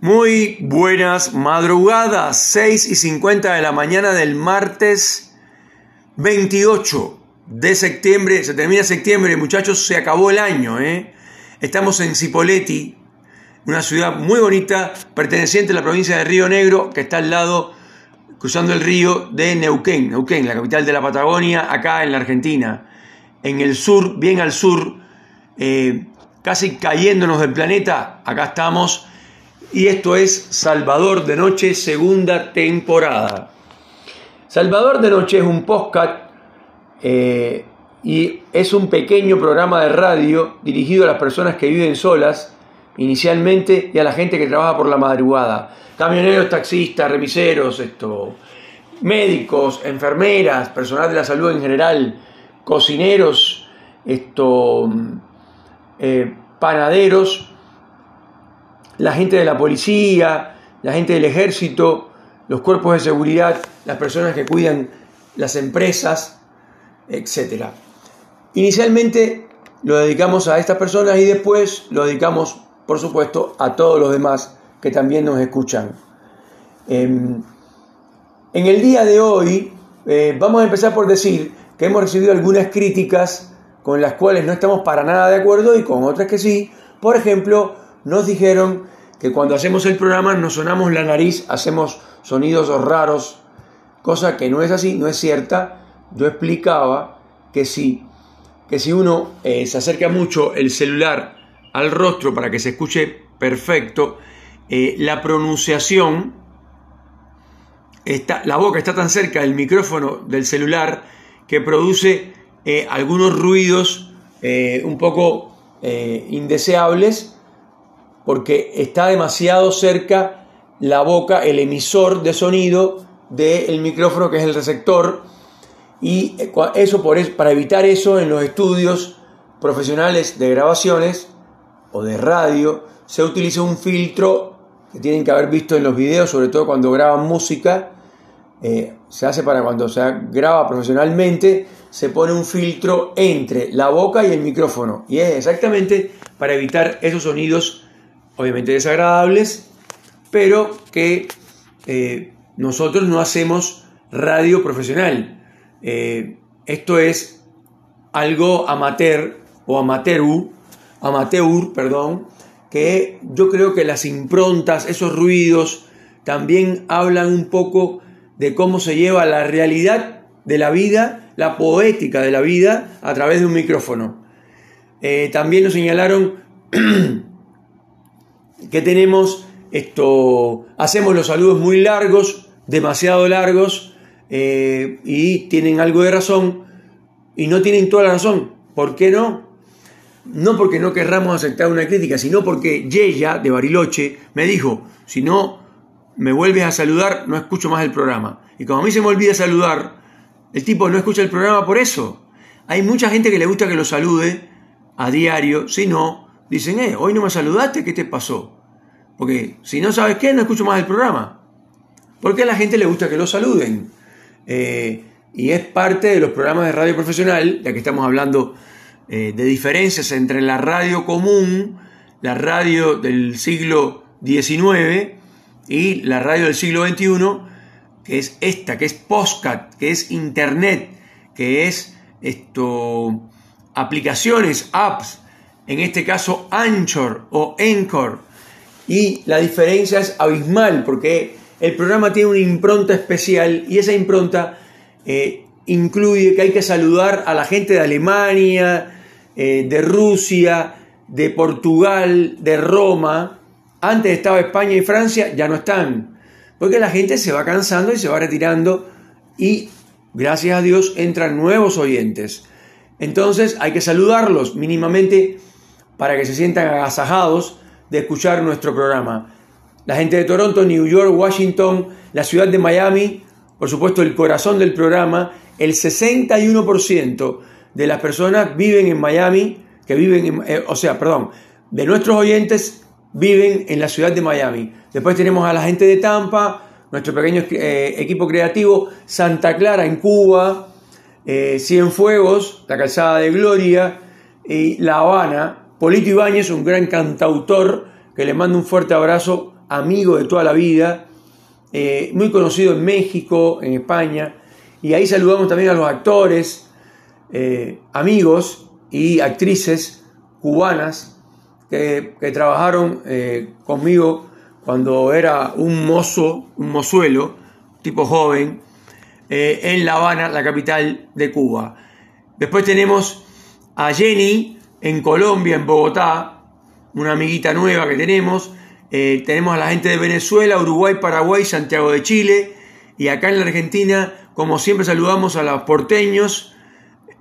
Muy buenas madrugadas, 6 y 50 de la mañana del martes 28 de septiembre. Se termina septiembre, muchachos, se acabó el año. ¿eh? Estamos en Cipolletti, una ciudad muy bonita, perteneciente a la provincia de Río Negro, que está al lado, cruzando el río de Neuquén, Neuquén, la capital de la Patagonia, acá en la Argentina. En el sur, bien al sur, eh, casi cayéndonos del planeta, acá estamos y esto es Salvador de Noche, segunda temporada. Salvador de Noche es un podcast eh, y es un pequeño programa de radio dirigido a las personas que viven solas inicialmente y a la gente que trabaja por la madrugada. Camioneros, taxistas, remiseros, esto, médicos, enfermeras, personal de la salud en general, cocineros, esto, eh, panaderos la gente de la policía, la gente del ejército, los cuerpos de seguridad, las personas que cuidan las empresas, etc. Inicialmente lo dedicamos a estas personas y después lo dedicamos, por supuesto, a todos los demás que también nos escuchan. Em, en el día de hoy eh, vamos a empezar por decir que hemos recibido algunas críticas con las cuales no estamos para nada de acuerdo y con otras que sí. Por ejemplo, nos dijeron que cuando hacemos el programa nos sonamos la nariz, hacemos sonidos raros, cosa que no es así, no es cierta. Yo explicaba que si, que si uno eh, se acerca mucho el celular al rostro para que se escuche perfecto, eh, la pronunciación, está, la boca está tan cerca del micrófono del celular que produce eh, algunos ruidos un poco indeseables porque está demasiado cerca la boca, el emisor de sonido del micrófono que es el receptor. Y eh, eso, por para evitar eso en los estudios profesionales de grabaciones o de radio se utiliza un filtro que tienen que haber visto en los videos, sobre todo cuando graban música, eh, se hace para cuando se graba profesionalmente, se pone un filtro entre la boca y el micrófono. Y es exactamente para evitar esos sonidos obviamente desagradables, pero que eh, nosotros no hacemos radio profesional. Eh, esto es algo amateur o amateur, amateur, perdón, que yo creo que las improntas, esos ruidos, también hablan un poco de cómo se lleva la realidad de la vida, la poética de la vida, a través de un micrófono. Eh, también nos señalaron que tenemos esto, hacemos los saludos muy largos, demasiado largos, eh, y tienen algo de razón, y no tienen toda la razón. ¿Por qué no? No porque no querramos aceptar una crítica, sino porque Yeya de Bariloche me dijo, si no me vuelves a saludar, no escucho más el programa. Y como a mí se me olvida saludar, el tipo no escucha el programa por eso. Hay mucha gente que le gusta que lo salude a diario, si no, dicen, eh, hoy no me saludaste, ¿qué te pasó? Porque si no sabes qué, no escucho más el programa. Porque a la gente le gusta que lo saluden. Eh, y es parte de los programas de radio profesional, ya que estamos hablando eh, de diferencias entre la radio común, la radio del siglo XIX y la radio del siglo XXI, que es esta, que es postcat, que es internet, que es esto, aplicaciones, apps, en este caso Anchor o Anchor. Y la diferencia es abismal porque el programa tiene una impronta especial y esa impronta eh, incluye que hay que saludar a la gente de Alemania, eh, de Rusia, de Portugal, de Roma. Antes estaba España y Francia, ya no están. Porque la gente se va cansando y se va retirando y gracias a Dios entran nuevos oyentes. Entonces hay que saludarlos mínimamente para que se sientan agasajados de escuchar nuestro programa. La gente de Toronto, New York, Washington, la ciudad de Miami, por supuesto el corazón del programa, el 61% de las personas viven en Miami, que viven, en, eh, o sea, perdón, de nuestros oyentes viven en la ciudad de Miami. Después tenemos a la gente de Tampa, nuestro pequeño eh, equipo creativo, Santa Clara en Cuba, eh, Cienfuegos, la calzada de Gloria y La Habana, Polito Ibáñez, un gran cantautor, que le mando un fuerte abrazo amigo de toda la vida, eh, muy conocido en México, en España, y ahí saludamos también a los actores, eh, amigos y actrices cubanas que, trabajaron eh, conmigo cuando era un mozo, un mozuelo, tipo joven, en La Habana, la capital de Cuba. Después tenemos a Jenny en Colombia, en Bogotá, una amiguita nueva que tenemos. tenemos a la gente de Venezuela, Uruguay, Paraguay, Santiago de Chile. Y acá en la Argentina como siempre saludamos a los porteños,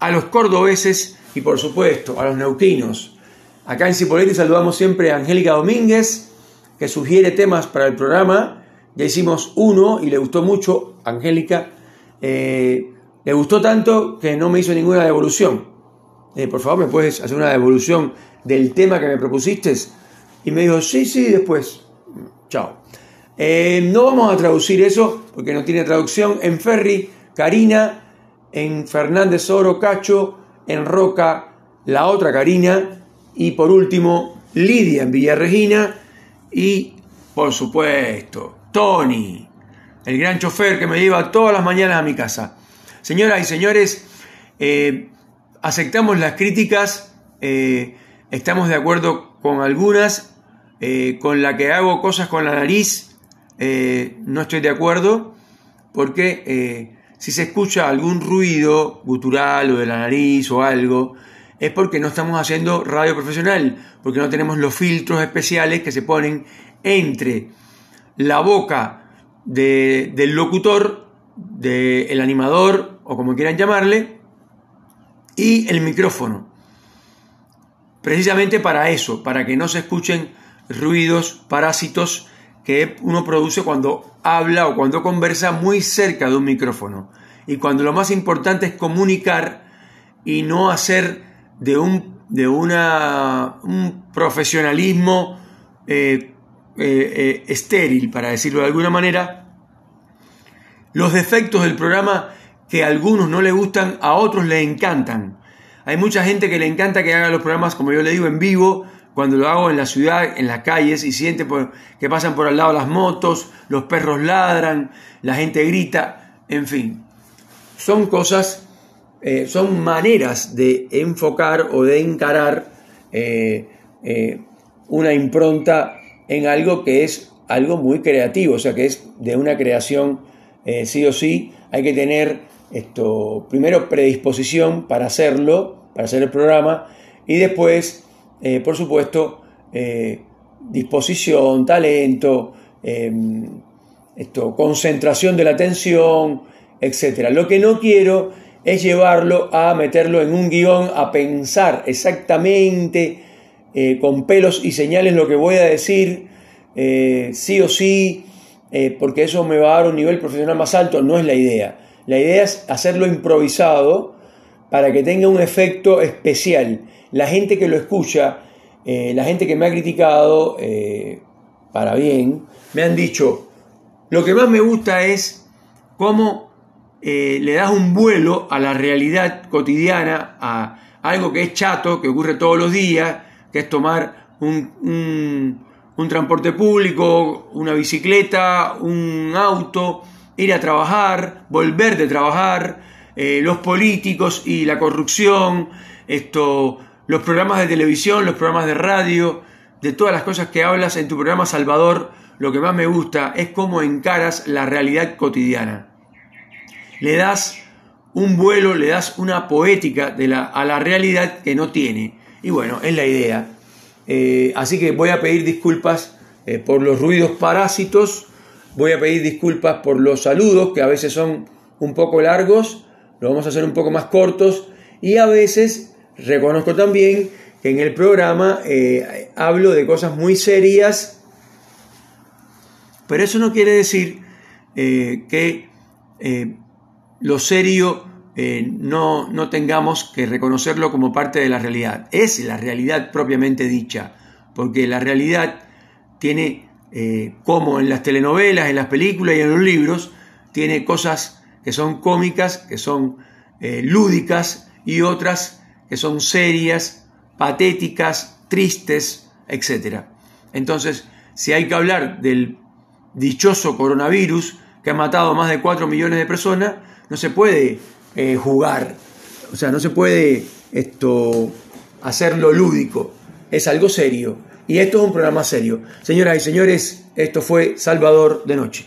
a los cordobeses y por supuesto a los neuquinos. Acá en Cipolletti saludamos siempre a Angélica Domínguez, que sugiere temas para el programa. Ya hicimos uno y le gustó mucho, Angélica. Eh, le gustó tanto que no me hizo ninguna devolución. Eh, por favor, ¿me puedes hacer una devolución del tema que me propusiste? Y me dijo, sí, sí, después. Chao. Eh, no vamos a traducir eso porque no tiene traducción. En Ferry, Karina, en Fernández Oro, Cacho, en Roca, la otra Karina, y por último, Lidia en Villarregina, y por supuesto, Tony, el gran chofer que me lleva todas las mañanas a mi casa. Señoras y señores, eh, aceptamos las críticas, eh, estamos de acuerdo con algunas, con la que hago cosas con la nariz, eh, no estoy de acuerdo porque eh, si se escucha algún ruido gutural o de la nariz o algo, es porque no estamos haciendo radio profesional, porque no tenemos los filtros especiales que se ponen entre la boca del locutor, del animador o como quieran llamarle, y el micrófono. Precisamente para eso, para que no se escuchen ruidos, parásitos que uno produce cuando habla o cuando conversa muy cerca de un micrófono. Y cuando lo más importante es comunicar y no hacer de un, de una, un profesionalismo eh, eh, eh, estéril, para decirlo de alguna manera, los defectos del programa que a algunos no le gustan, a otros le encantan. Hay mucha gente que le encanta que haga los programas, como yo le digo, en vivo, cuando lo hago en la ciudad, en las calles, y siente que pasan por al lado las motos, los perros ladran, la gente grita, en fin. Son cosas, eh, son maneras de enfocar o de encarar eh, eh, una impronta en algo que es algo muy creativo, o sea, que es de una creación sí o sí. Hay que tener esto, primero predisposición para hacerlo, para hacer el programa, y después eh, por supuesto, eh, disposición, talento, em, esto, concentración de la atención, etc. Lo que no quiero es llevarlo a meterlo en un guion, a pensar exactamente eh, con pelos y señales lo que voy a decir, sí o sí, porque eso me va a dar un nivel profesional más alto, no es la idea. La idea es hacerlo improvisado para que tenga un efecto especial. La gente que lo escucha, eh, la gente que me ha criticado, eh, para bien, me han dicho, lo que más me gusta es cómo eh, le das un vuelo a la realidad cotidiana, a algo que es chato, que ocurre todos los días, que es tomar un, un transporte público, una bicicleta, un auto, ir a trabajar, volver de trabajar, los políticos y la corrupción, esto, los programas de televisión, los programas de radio, de todas las cosas que hablas en tu programa Salvador, lo que más me gusta es cómo encaras la realidad cotidiana. Le das un vuelo, le das una poética a la realidad que no tiene. Y bueno, es la idea. Eh, así que voy a pedir disculpas eh, por los ruidos parásitos, voy a pedir disculpas por los saludos, que a veces son un poco largos, lo vamos a hacer un poco más cortos, y a veces Reconozco también que en el programa eh, hablo de cosas muy serias, pero eso no quiere decir eh, que eh, lo serio no, no, tengamos que reconocerlo como parte de la realidad. Es la realidad propiamente dicha, porque la realidad tiene, como en las telenovelas, en las películas y en los libros, tiene cosas que son cómicas, que son lúdicas y otras que son serias, patéticas, tristes, etc. Entonces, si hay que hablar del dichoso coronavirus que ha matado más de 4 millones de personas, no se puede eh, jugar, o sea, no se puede esto hacerlo lúdico, es algo serio. Y esto es un programa serio. Señoras y señores, esto fue Salvador de Noche.